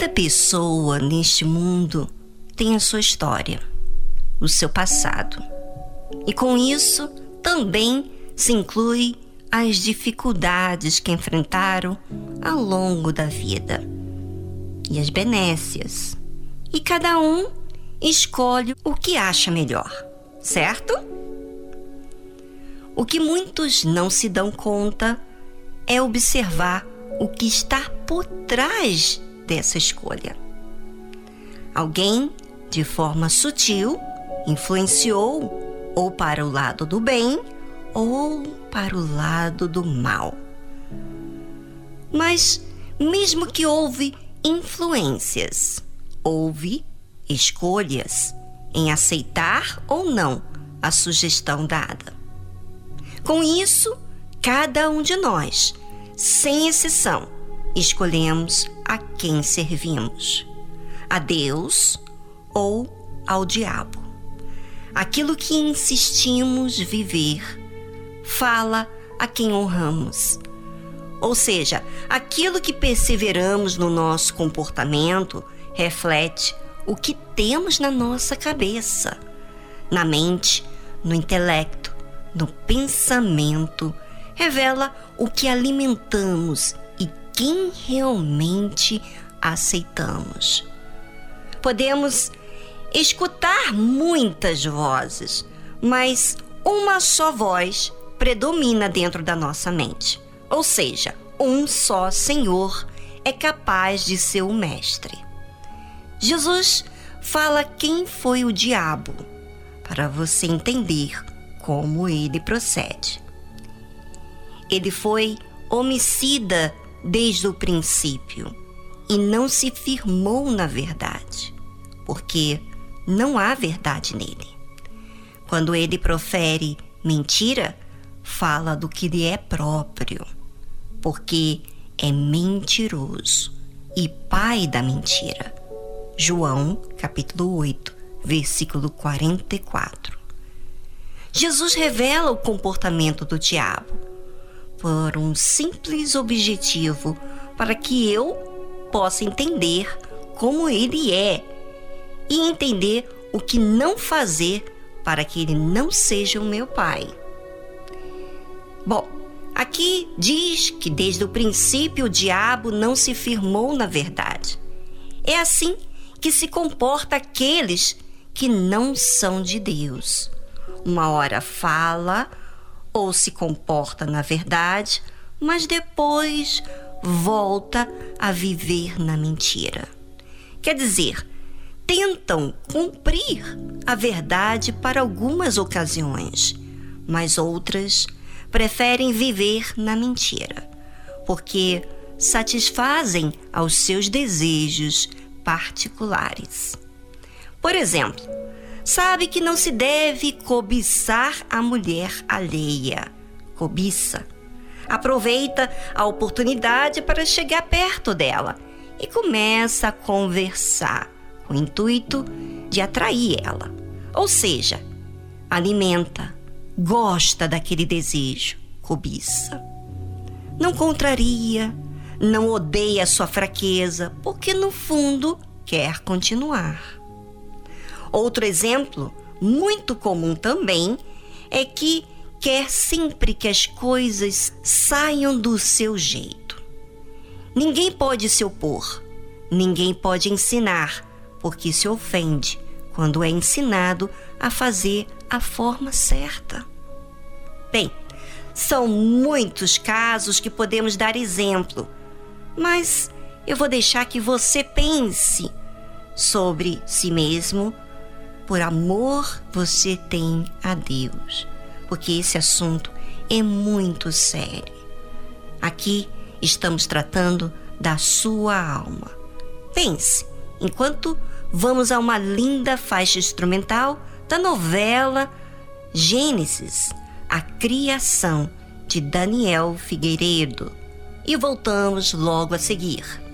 Cada pessoa neste mundo tem a sua história, o seu passado. E com isso também se inclui as dificuldades que enfrentaram ao longo da vida e as benécias. E cada um escolhe o que acha melhor, certo? O que muitos não se dão conta é observar o que está por trás dessa escolha. Alguém, de forma sutil, influenciou ou para o lado do bem ou para o lado do mal. Mas, mesmo que houve influências, houve escolhas em aceitar ou não a sugestão dada. Com isso, cada um de nós, sem exceção, escolhemos a quem servimos: a Deus ou ao diabo. Aquilo que insistimos viver fala a quem honramos. Ou seja, aquilo que perseveramos no nosso comportamento reflete o que temos na nossa cabeça, na mente, no intelecto, no pensamento, revela o que alimentamos quem realmente aceitamos. Podemos escutar muitas vozes, mas uma só voz predomina dentro da nossa mente. Ou seja, um só Senhor é capaz de ser o Mestre. Jesus fala quem foi o diabo, para você entender como ele procede. Ele foi homicida desde o princípio e não se firmou na verdade, porque não há verdade nele. Quando ele profere mentira, fala do que lhe é próprio, porque é mentiroso e pai da mentira. João, capítulo 8, versículo 44. Jesus revela o comportamento do diabo por um simples objetivo para que eu possa entender como ele é e entender o que não fazer para que ele não seja o meu pai. Bom, aqui diz que desde o princípio o diabo não se firmou na verdade. É assim que se comporta aqueles que não são de Deus. Uma hora fala ou se comporta na verdade, mas depois volta a viver na mentira. Quer dizer, tentam cumprir a verdade para algumas ocasiões, mas outras preferem viver na mentira, porque satisfazem aos seus desejos particulares. Por exemplo, sabe que não se deve cobiçar a mulher alheia. Cobiça. Aproveita a oportunidade para chegar perto dela e começa a conversar com o intuito de atrair ela. Ou seja, alimenta, gosta daquele desejo, cobiça. Não contraria, não odeia sua fraqueza, porque no fundo quer continuar. Outro exemplo, muito comum também, é que quer sempre que as coisas saiam do seu jeito. Ninguém pode se opor, ninguém pode ensinar, porque se ofende quando é ensinado a fazer a forma certa. Bem, são muitos casos que podemos dar exemplo mas eu vou deixar que você pense sobre si mesmo. Por amor você tem a Deus, porque esse assunto é muito sério. Aqui estamos tratando da sua alma. Pense, enquanto vamos a uma linda faixa instrumental da novela Gênesis, a criação de Daniel Figueiredo e voltamos logo a seguir.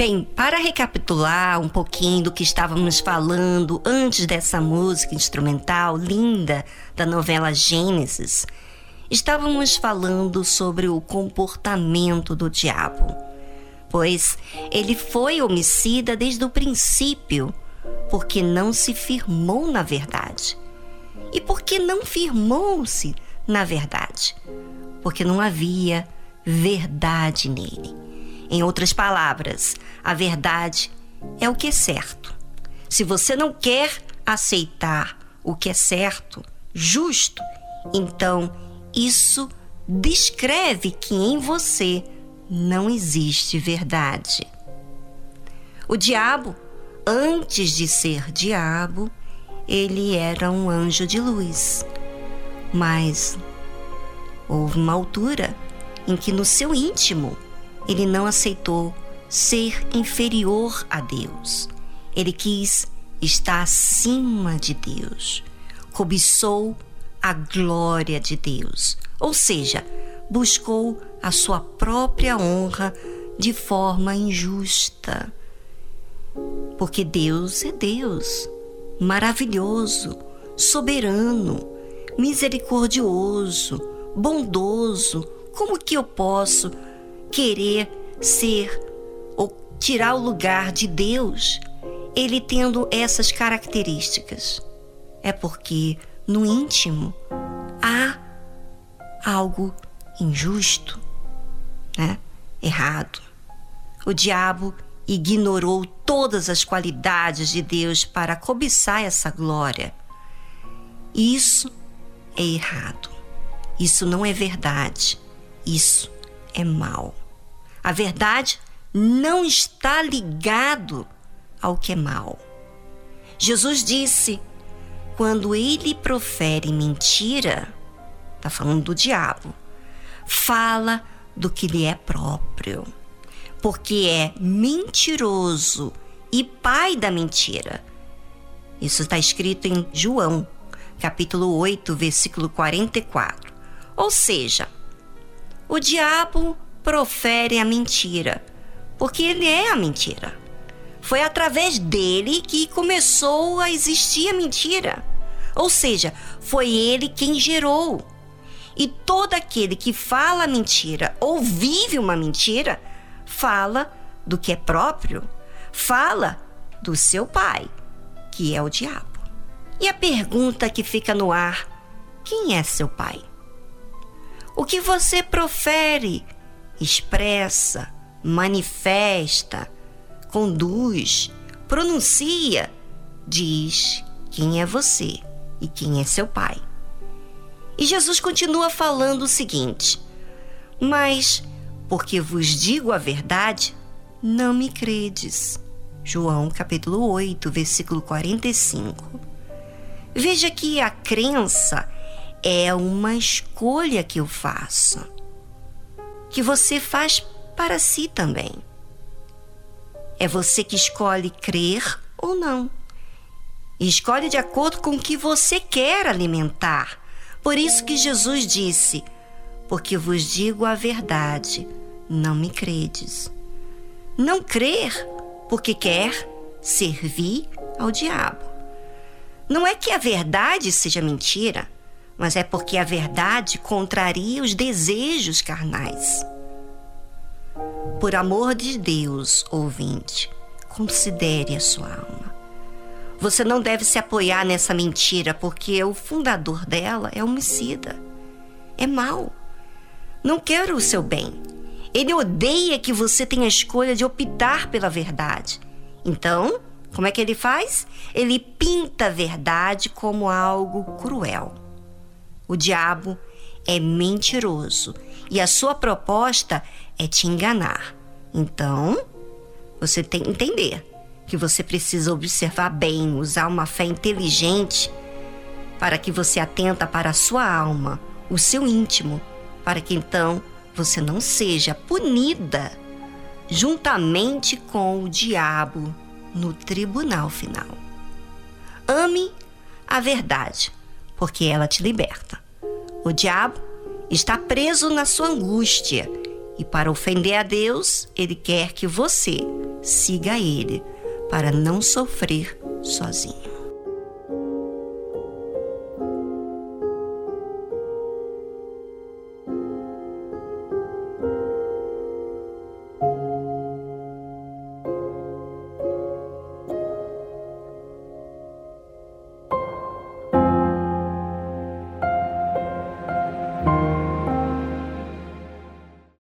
Bem, para recapitular um pouquinho do que estávamos falando antes dessa música instrumental linda da novela Gênesis, estávamos falando sobre o comportamento do diabo, pois ele foi homicida desde o princípio, porque não se firmou na verdade. E porque não firmou-se na verdade? Porque não havia verdade nele. Em outras palavras, a verdade é o que é certo. Se você não quer aceitar o que é certo, justo, então isso descreve que em você não existe verdade. O diabo, antes de ser diabo, ele era um anjo de luz. Mas houve uma altura em que no seu íntimo ele não aceitou ser inferior a Deus. Ele quis estar acima de Deus. Cobiçou a glória de Deus. Ou seja, buscou a sua própria honra de forma injusta. Porque Deus é Deus, maravilhoso, soberano, misericordioso, bondoso. Como que eu posso querer ser ou tirar o lugar de Deus, ele tendo essas características. É porque no íntimo há algo injusto, né? errado. O diabo ignorou todas as qualidades de Deus para cobiçar essa glória. Isso é errado. Isso não é verdade. Isso é mal. A verdade não está ligado ao que é mal. Jesus disse: quando ele profere mentira, está falando do diabo, fala do que lhe é próprio, porque é mentiroso e pai da mentira. Isso está escrito em João, capítulo 8, versículo 44. Ou seja, o diabo profere a mentira, porque ele é a mentira. Foi através dele que começou a existir a mentira. Ou seja, foi ele quem gerou. E todo aquele que fala mentira ou vive uma mentira, fala do que é próprio, fala do seu pai, que é o diabo. E a pergunta que fica no ar: quem é seu pai? O que você profere expressa, manifesta, conduz, pronuncia, diz quem é você e quem é seu pai. E Jesus continua falando o seguinte: Mas, porque vos digo a verdade, não me credes. João capítulo 8, versículo 45. Veja que a crença é uma escolha que eu faço que você faz para si também. É você que escolhe crer ou não. E escolhe de acordo com o que você quer alimentar. Por isso que Jesus disse: Porque vos digo a verdade, não me credes. Não crer porque quer servir ao diabo. Não é que a verdade seja mentira mas é porque a verdade contraria os desejos carnais. Por amor de Deus, ouvinte, considere a sua alma. Você não deve se apoiar nessa mentira, porque o fundador dela é homicida. É mau. Não quer o seu bem. Ele odeia que você tenha a escolha de optar pela verdade. Então, como é que ele faz? Ele pinta a verdade como algo cruel. O diabo é mentiroso e a sua proposta é te enganar. Então, você tem que entender que você precisa observar bem, usar uma fé inteligente para que você atenta para a sua alma, o seu íntimo, para que então você não seja punida juntamente com o diabo no tribunal final. Ame a verdade porque ela te liberta. O diabo está preso na sua angústia E para ofender a Deus, ele quer que você siga ele para não sofrer sozinho.